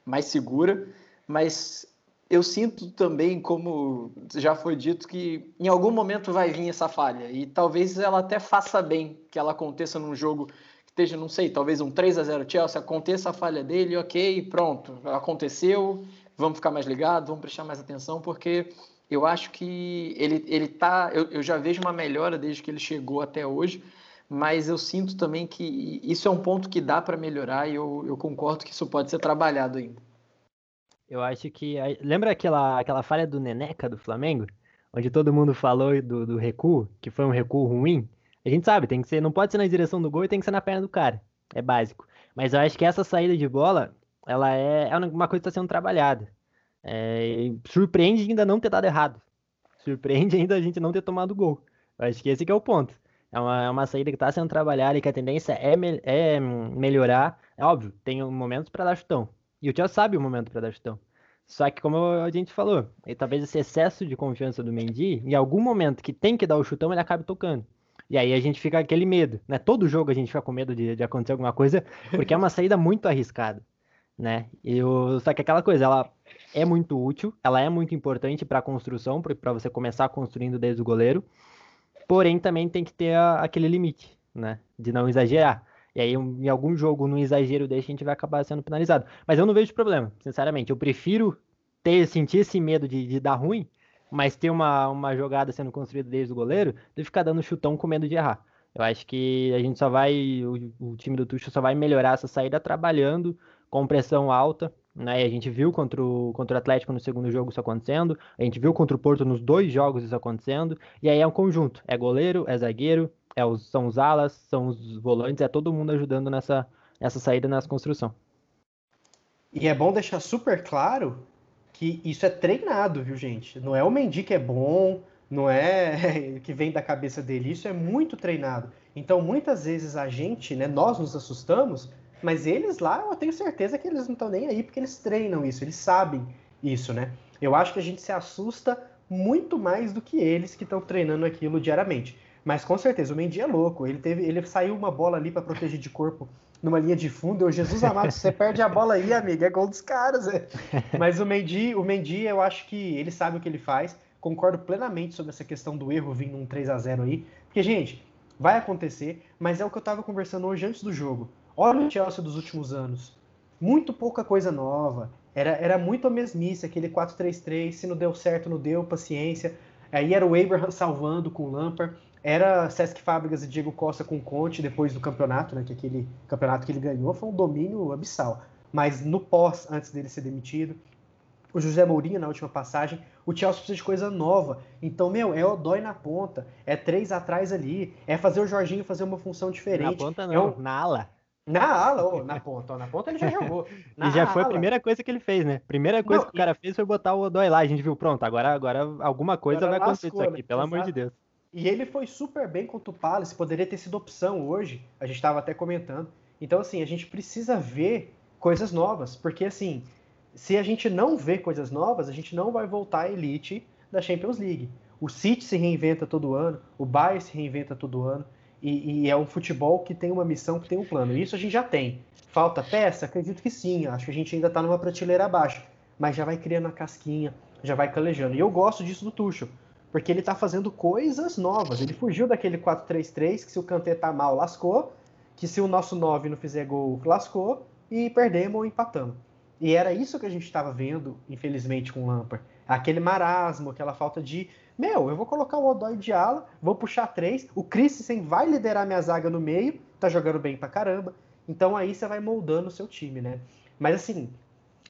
mais segura. Mas eu sinto também, como já foi dito, que em algum momento vai vir essa falha. E talvez ela até faça bem que ela aconteça num jogo esteja, não sei, talvez um 3 a 0 Chelsea, aconteça a falha dele, ok, pronto, aconteceu, vamos ficar mais ligados, vamos prestar mais atenção, porque eu acho que ele, ele tá. Eu, eu já vejo uma melhora desde que ele chegou até hoje, mas eu sinto também que isso é um ponto que dá para melhorar e eu, eu concordo que isso pode ser trabalhado ainda. Eu acho que. Lembra aquela, aquela falha do Neneca do Flamengo? Onde todo mundo falou do, do recuo, que foi um recuo ruim? A gente sabe, tem que ser, não pode ser na direção do gol e tem que ser na perna do cara. É básico. Mas eu acho que essa saída de bola, ela é, é uma coisa que está sendo trabalhada. É, surpreende ainda não ter dado errado. Surpreende ainda a gente não ter tomado gol. Eu acho que esse que é o ponto. É uma, é uma saída que está sendo trabalhada e que a tendência é, me, é melhorar. É óbvio, tem momentos para dar chutão. E o Tio sabe o momento para dar chutão. Só que, como a gente falou, talvez esse excesso de confiança do Mendy, em algum momento que tem que dar o chutão, ele acabe tocando. E aí a gente fica aquele medo, né? Todo jogo a gente fica com medo de, de acontecer alguma coisa, porque é uma saída muito arriscada, né? E só que aquela coisa, ela é muito útil, ela é muito importante para a construção, para você começar construindo desde o goleiro. Porém, também tem que ter a, aquele limite, né? De não exagerar. E aí, em algum jogo, no exagero desse, a gente vai acabar sendo penalizado. Mas eu não vejo problema, sinceramente. Eu prefiro ter, sentir esse medo de, de dar ruim, mas ter uma, uma jogada sendo construída desde o goleiro, de ficar dando chutão com medo de errar. Eu acho que a gente só vai, o, o time do Tuchel só vai melhorar essa saída trabalhando com pressão alta, né? a gente viu contra o, contra o Atlético no segundo jogo isso acontecendo, a gente viu contra o Porto nos dois jogos isso acontecendo, e aí é um conjunto, é goleiro, é zagueiro, é os, são os alas, são os volantes, é todo mundo ajudando nessa, nessa saída nessa construção. E é bom deixar super claro que isso é treinado, viu, gente? Não é o Mendy que é bom, não é que vem da cabeça dele, isso é muito treinado. Então, muitas vezes a gente, né, nós nos assustamos mas eles lá, eu tenho certeza que eles não estão nem aí, porque eles treinam isso, eles sabem isso, né? Eu acho que a gente se assusta muito mais do que eles que estão treinando aquilo diariamente. Mas com certeza, o Mendy é louco. Ele teve, ele saiu uma bola ali para proteger de corpo numa linha de fundo. Eu, Jesus amado, você perde a bola aí, amigo, é gol dos caras. É. Mas o Mendy, o Mendy, eu acho que ele sabe o que ele faz. Concordo plenamente sobre essa questão do erro vindo um 3 a 0 aí. Porque, gente, vai acontecer, mas é o que eu estava conversando hoje antes do jogo. Olha o Chelsea dos últimos anos. Muito pouca coisa nova. Era, era muito a mesmice, aquele 4-3-3. Se não deu certo, não deu, paciência. Aí era o Abraham salvando com o Lampard. Era Sesc Fábricas e Diego Costa com Conte depois do campeonato, né? Que aquele campeonato que ele ganhou foi um domínio abissal. Mas no pós, antes dele ser demitido, o José Mourinho na última passagem, o Chelsea precisa de coisa nova. Então, meu, é o dói na ponta, é três atrás ali, é fazer o Jorginho fazer uma função diferente. Na ponta não, é um... na ala. Na ala, ou na ponta, na ponta ele já jogou. Na e já ala. foi a primeira coisa que ele fez, né? Primeira coisa Não, que o cara fez foi botar o Odói lá. A gente viu, pronto, agora, agora alguma coisa agora vai acontecer lascou, isso aqui, né? pelo Exato. amor de Deus. E ele foi super bem contra o Palace, poderia ter sido opção hoje, a gente estava até comentando. Então, assim, a gente precisa ver coisas novas, porque, assim, se a gente não vê coisas novas, a gente não vai voltar à elite da Champions League. O City se reinventa todo ano, o Bayern se reinventa todo ano, e, e, é um futebol que tem uma missão, que tem um plano. Isso a gente já tem. Falta peça? Acredito que sim. Acho que a gente ainda está numa prateleira abaixo. Mas já vai criando a casquinha, já vai calejando. E eu gosto disso do Tuchel porque ele está fazendo coisas novas. Ele fugiu daquele 4-3-3 que se o Kanté tá mal, lascou, que se o nosso 9 não fizer gol, lascou, e perdemos ou empatamos. E era isso que a gente estava vendo, infelizmente, com o Lampard. Aquele marasmo, aquela falta de. Meu, eu vou colocar o Odói de ala, vou puxar três, o Christensen vai liderar minha zaga no meio, tá jogando bem pra caramba. Então aí você vai moldando o seu time, né? Mas assim,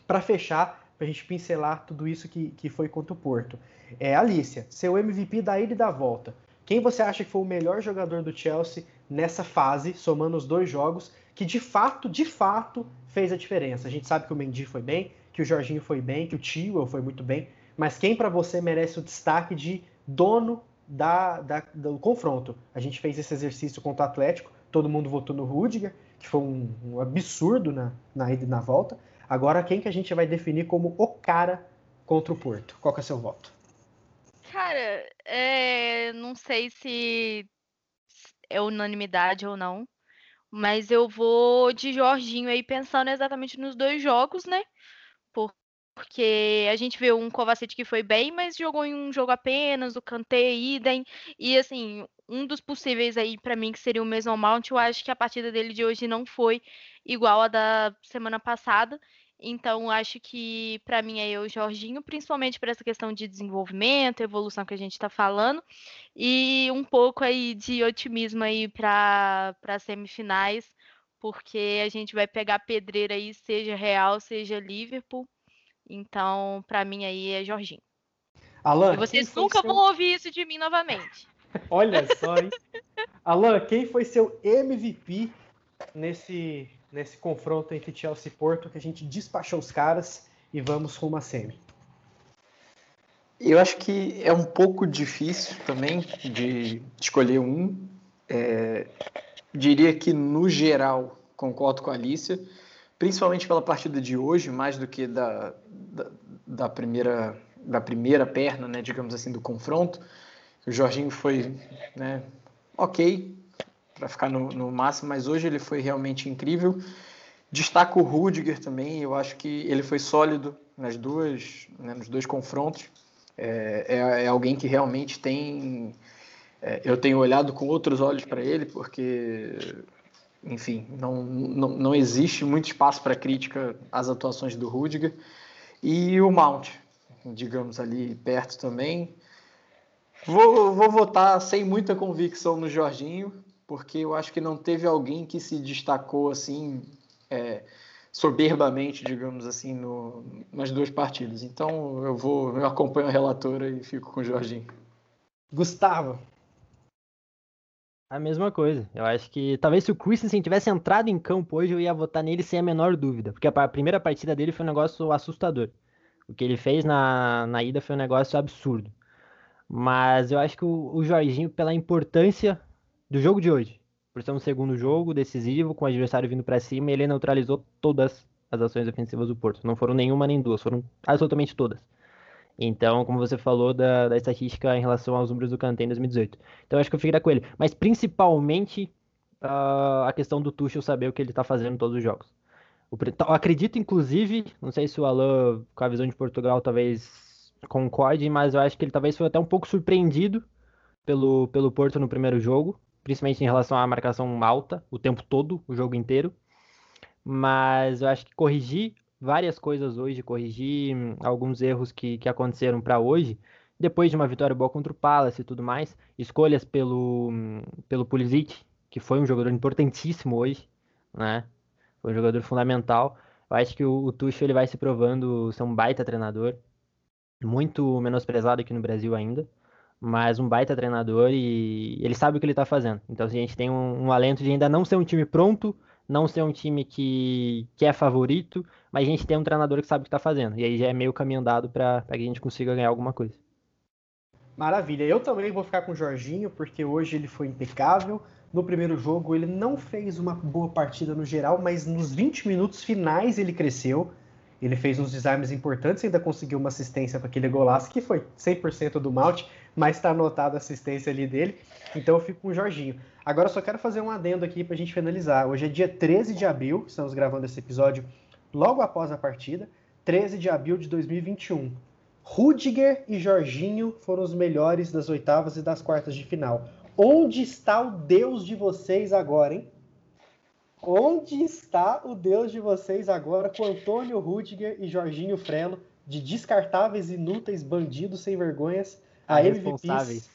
para fechar, pra gente pincelar tudo isso que, que foi contra o Porto. É, Alicia, seu MVP da ida e da volta. Quem você acha que foi o melhor jogador do Chelsea nessa fase, somando os dois jogos, que de fato, de fato, fez a diferença? A gente sabe que o Mendy foi bem, que o Jorginho foi bem, que o Tio foi muito bem, mas quem para você merece o destaque de dono da, da, do confronto? A gente fez esse exercício contra o Atlético, todo mundo votou no Rudiger, que foi um, um absurdo na, na ida e na volta. Agora, quem que a gente vai definir como o cara contra o Porto? Qual que é seu voto? Cara, é, não sei se é unanimidade ou não, mas eu vou de Jorginho aí pensando exatamente nos dois jogos, né? Porque a gente viu um Kovacic que foi bem, mas jogou em um jogo apenas, o Kanté, idem, e assim, um dos possíveis aí para mim que seria o mesmo Mount, eu acho que a partida dele de hoje não foi igual a da semana passada. Então, acho que para mim é o Jorginho, principalmente por essa questão de desenvolvimento, evolução que a gente está falando, e um pouco aí de otimismo aí para as semifinais, porque a gente vai pegar pedreira aí, seja Real, seja Liverpool. Então, para mim aí é Jorginho. Alan, e vocês nunca seu... vão ouvir isso de mim novamente. Olha só, hein? Alan, quem foi seu MVP nesse nesse confronto entre Chelsea e Porto, que a gente despachou os caras e vamos rumo a semi. Eu acho que é um pouco difícil também de escolher um. É, diria que, no geral, concordo com a Alicia, principalmente pela partida de hoje, mais do que da, da, da primeira, da primeira perna, né, digamos assim, do confronto. O Jorginho foi né, ok, para ficar no, no, máximo, mas hoje ele foi realmente incrível. Destaco o Rudiger também, eu acho que ele foi sólido nas duas, né, nos dois confrontos. É, é, é, alguém que realmente tem. É, eu tenho olhado com outros olhos para ele, porque, enfim, não, não, não existe muito espaço para crítica às atuações do Rudiger. E o Mount, digamos ali perto também. Vou, vou votar sem muita convicção no Jorginho, porque eu acho que não teve alguém que se destacou assim é, soberbamente, digamos assim, no, nas duas partidas. Então eu vou, eu acompanho a relatora e fico com o Jorginho. Gustavo. A mesma coisa. Eu acho que talvez se o Christensen tivesse entrado em campo hoje, eu ia votar nele sem a menor dúvida. Porque a primeira partida dele foi um negócio assustador. O que ele fez na, na ida foi um negócio absurdo. Mas eu acho que o, o Jorginho, pela importância do jogo de hoje. Por ser um segundo jogo decisivo, com o adversário vindo para cima, ele neutralizou todas as ações ofensivas do Porto. Não foram nenhuma nem duas, foram absolutamente todas. Então, como você falou da, da estatística em relação aos números do Kanté em 2018. Então, acho que eu ficaria com ele. Mas, principalmente, uh, a questão do Tuchel saber o que ele está fazendo em todos os jogos. O, acredito, inclusive, não sei se o Alain, com a visão de Portugal, talvez concorde, mas eu acho que ele talvez foi até um pouco surpreendido pelo, pelo Porto no primeiro jogo principalmente em relação à marcação alta, o tempo todo, o jogo inteiro. Mas eu acho que corrigir várias coisas hoje, corrigir hum, alguns erros que, que aconteceram para hoje, depois de uma vitória boa contra o Palace e tudo mais, escolhas pelo, hum, pelo Pulisic, que foi um jogador importantíssimo hoje, né? Foi um jogador fundamental. Eu acho que o, o Tuchel ele vai se provando ser um baita treinador, muito menosprezado aqui no Brasil ainda mas um baita treinador e ele sabe o que ele está fazendo. Então assim, a gente tem um, um, alento de ainda não ser um time pronto, não ser um time que, que é favorito, mas a gente tem um treinador que sabe o que está fazendo. E aí já é meio caminho andado para que a gente consiga ganhar alguma coisa. Maravilha. Eu também vou ficar com o Jorginho, porque hoje ele foi impecável. No primeiro jogo, ele não fez uma boa partida no geral, mas nos 20 minutos finais ele cresceu. Ele fez uns desarmes importantes e ainda conseguiu uma assistência para aquele golaço, que foi 100% do Malte, mas está anotada a assistência ali dele. Então eu fico com o Jorginho. Agora só quero fazer um adendo aqui para a gente finalizar. Hoje é dia 13 de abril, estamos gravando esse episódio logo após a partida, 13 de abril de 2021. Rudiger e Jorginho foram os melhores das oitavas e das quartas de final. Onde está o Deus de vocês agora, hein? Onde está o Deus de vocês agora com Antônio Rudiger e Jorginho Frelo, de descartáveis, inúteis, bandidos sem vergonhas, a responsáveis,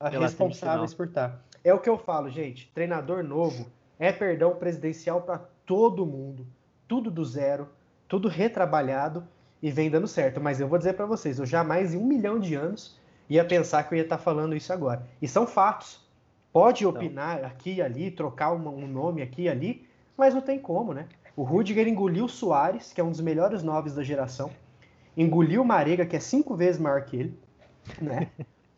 a responsáveis por estar. Tá. É o que eu falo, gente. Treinador novo é perdão presidencial para todo mundo. Tudo do zero, tudo retrabalhado e vem dando certo. Mas eu vou dizer para vocês, eu jamais em um milhão de anos ia pensar que eu ia estar tá falando isso agora. E são fatos. Pode opinar aqui e ali, trocar um nome aqui e ali, mas não tem como, né? O Rudiger engoliu o Soares, que é um dos melhores noves da geração, engoliu o Marega, que é cinco vezes maior que ele, né?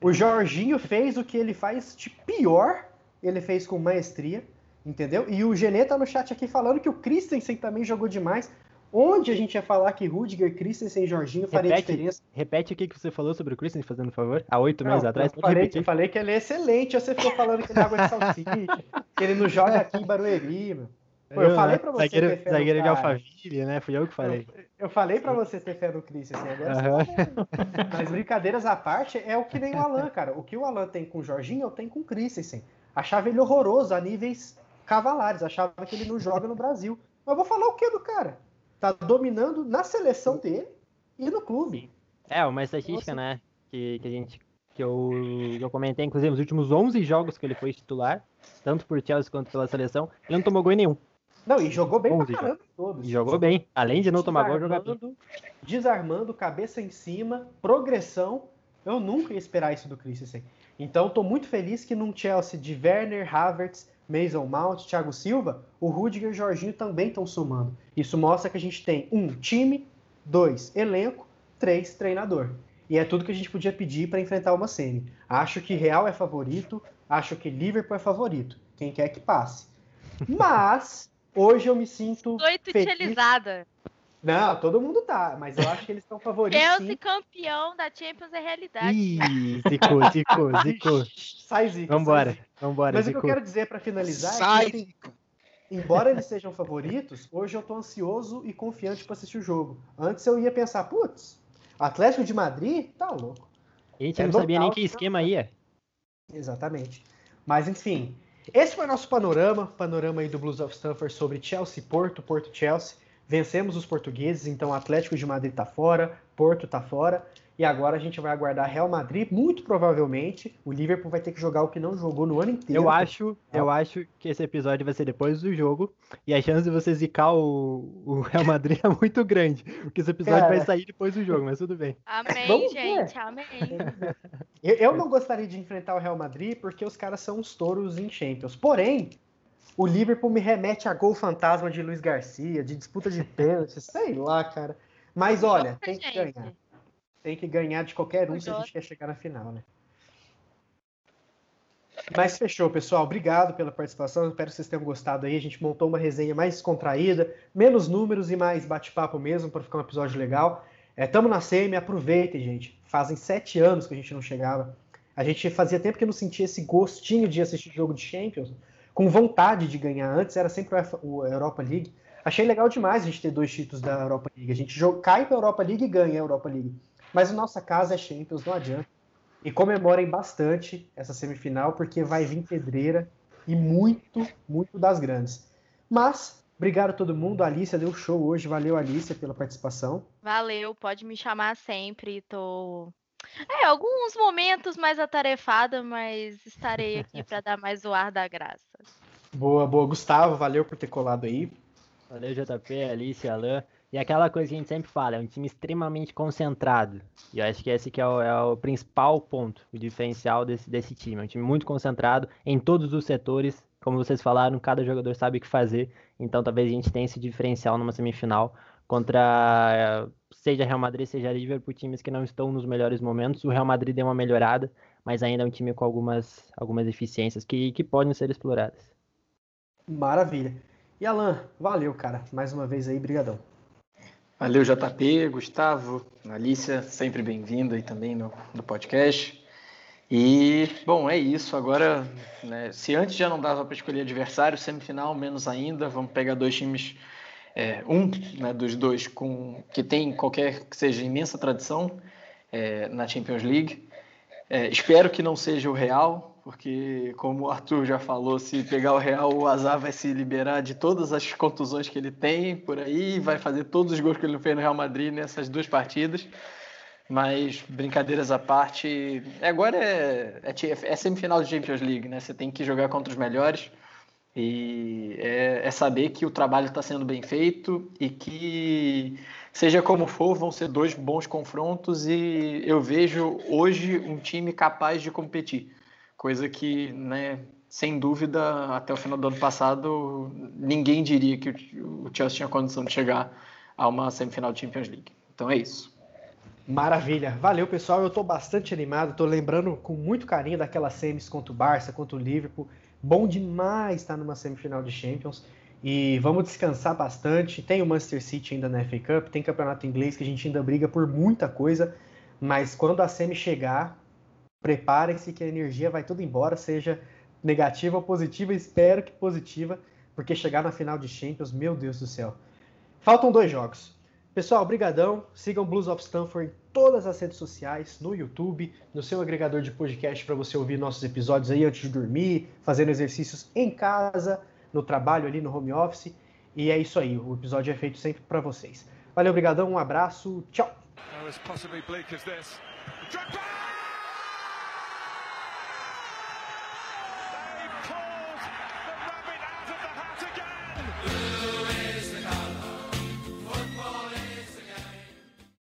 O Jorginho fez o que ele faz de pior, ele fez com maestria, entendeu? E o Genê tá no chat aqui falando que o Christensen também jogou demais. Onde a gente ia falar que Rudiger, Christensen e Jorginho faria repete, diferença? Repete o que você falou sobre o Christensen, fazendo um favor. Há oito meses atrás. Eu falei, eu falei, que ele é excelente. Você ficou falando que ele é água de salsicha, que ele não joga aqui em Barueri, meu. Pô, eu, eu falei pra você zagueiro, ter fé zagueiro no de Alphaville, né? Fui eu que falei. Eu, eu falei pra você ter fé no Christensen. Agora uhum. Mas brincadeiras à parte, é o que nem o Alan, cara. O que o Alan tem com o Jorginho, eu tenho com o Christensen. Achava ele horroroso a níveis cavalares. Achava que ele não joga no Brasil. Mas vou falar o que do cara? tá dominando na seleção dele e no clube. É, uma estatística, né, que, que a gente que eu, eu comentei, inclusive, nos últimos 11 jogos que ele foi titular, tanto por Chelsea quanto pela seleção, ele não tomou gol nenhum. Não, e jogou bem pra caramba todos. E jogou bem. Além de não tomar gol, jogou bem. Desarmando, cabeça em cima, progressão. Eu nunca ia esperar isso do Christensen. Então, tô muito feliz que num Chelsea de Werner, Havertz, Mason Mount, Thiago Silva, o Rudiger e o Jorginho também estão somando. Isso mostra que a gente tem um time, dois elenco, três treinador. E é tudo que a gente podia pedir para enfrentar uma semi. Acho que Real é favorito, acho que Liverpool é favorito. Quem quer que passe. Mas hoje eu me sinto. Estou. Não, todo mundo tá, mas eu acho que eles estão favoritos. Chelsea sim. campeão da Champions é realidade. Ih, zicou, zicou, zicou. Sai, Zico. Vambora, sai, vambora. Mas zicou. o que eu quero dizer para finalizar sai, é que, embora eles sejam favoritos, hoje eu tô ansioso e confiante para assistir o jogo. Antes eu ia pensar, putz, Atlético de Madrid, tá louco. A gente é não sabia nem que esquema ia. Exatamente. Mas enfim, esse foi o nosso panorama, panorama aí do Blues of Stamford sobre Chelsea Porto, Porto Chelsea. Vencemos os portugueses, então Atlético de Madrid está fora, Porto está fora, e agora a gente vai aguardar Real Madrid. Muito provavelmente o Liverpool vai ter que jogar o que não jogou no ano inteiro. Eu acho, eu acho que esse episódio vai ser depois do jogo, e a chance de você zicar o, o Real Madrid é muito grande, porque esse episódio Cara... vai sair depois do jogo, mas tudo bem. Amém, Vamos gente, ver. amém. Eu, eu não gostaria de enfrentar o Real Madrid porque os caras são os touros em Champions. Porém, o Liverpool me remete a gol fantasma de Luiz Garcia, de disputa de pênalti, sei lá, cara. Mas olha, tem que ganhar. Tem que ganhar de qualquer um se a gente quer chegar na final, né? Mas fechou, pessoal. Obrigado pela participação. Espero que vocês tenham gostado aí. A gente montou uma resenha mais descontraída, menos números e mais bate-papo mesmo, para ficar um episódio legal. É, tamo na semi, aproveitem, gente. Fazem sete anos que a gente não chegava. A gente fazia tempo que não sentia esse gostinho de assistir jogo de Champions com vontade de ganhar. Antes era sempre o Europa League. Achei legal demais a gente ter dois títulos da Europa League. A gente joga, cai para a Europa League e ganha a Europa League. Mas a nossa casa é Champions, não adianta. E comemorem bastante essa semifinal, porque vai vir pedreira e muito, muito das grandes. Mas, obrigado a todo mundo. A Alicia deu show hoje. Valeu, Alicia, pela participação. Valeu, pode me chamar sempre. Tô é, alguns momentos mais atarefada, mas estarei aqui para dar mais o ar da graça. Boa, boa. Gustavo, valeu por ter colado aí. Valeu, JP, Alice, Alain. E aquela coisa que a gente sempre fala, é um time extremamente concentrado. E eu acho que esse que é o, é o principal ponto, o diferencial desse, desse time. É um time muito concentrado em todos os setores. Como vocês falaram, cada jogador sabe o que fazer. Então talvez a gente tenha esse diferencial numa semifinal contra seja Real Madrid, seja Liverpool, times que não estão nos melhores momentos. O Real Madrid deu uma melhorada, mas ainda é um time com algumas, algumas deficiências que, que podem ser exploradas. Maravilha. E Alan, valeu, cara. Mais uma vez aí, brigadão. Valeu, JP, Gustavo, Alicia, sempre bem-vindo aí também no, no podcast. E, bom, é isso. Agora, né, se antes já não dava para escolher adversário, semifinal, menos ainda. Vamos pegar dois times, é, um né, dos dois com que tem qualquer que seja imensa tradição é, na Champions League. É, espero que não seja o Real, porque, como o Arthur já falou, se pegar o Real, o Azar vai se liberar de todas as contusões que ele tem por aí, vai fazer todos os gols que ele fez no Real Madrid nessas duas partidas. Mas, brincadeiras à parte, agora é, é, é, semifinal de Champions League, né? Você tem que jogar contra os melhores e é, é saber que o trabalho está sendo bem feito e que, seja como for, vão ser dois bons confrontos e eu vejo hoje um time capaz de competir. Coisa que, né, sem dúvida, até o final do ano passado, ninguém diria que o Chelsea tinha condição de chegar a uma semifinal de Champions League. Então é isso. Maravilha. Valeu, pessoal. Eu estou bastante animado. Estou lembrando com muito carinho daquelas semis contra o Barça, contra o Liverpool. Bom demais estar numa semifinal de Champions. E vamos descansar bastante. Tem o Manchester City ainda na FA Cup, tem campeonato inglês que a gente ainda briga por muita coisa. Mas quando a semi chegar, preparem-se que a energia vai tudo embora, seja negativa ou positiva. Espero que positiva, porque chegar na final de Champions, meu Deus do céu. Faltam dois jogos. Pessoal, brigadão. Sigam Blues of Stanford em todas as redes sociais, no YouTube, no seu agregador de podcast para você ouvir nossos episódios aí antes de dormir, fazendo exercícios em casa, no trabalho ali no home office. E é isso aí, o episódio é feito sempre para vocês. Valeu, brigadão, um abraço, tchau.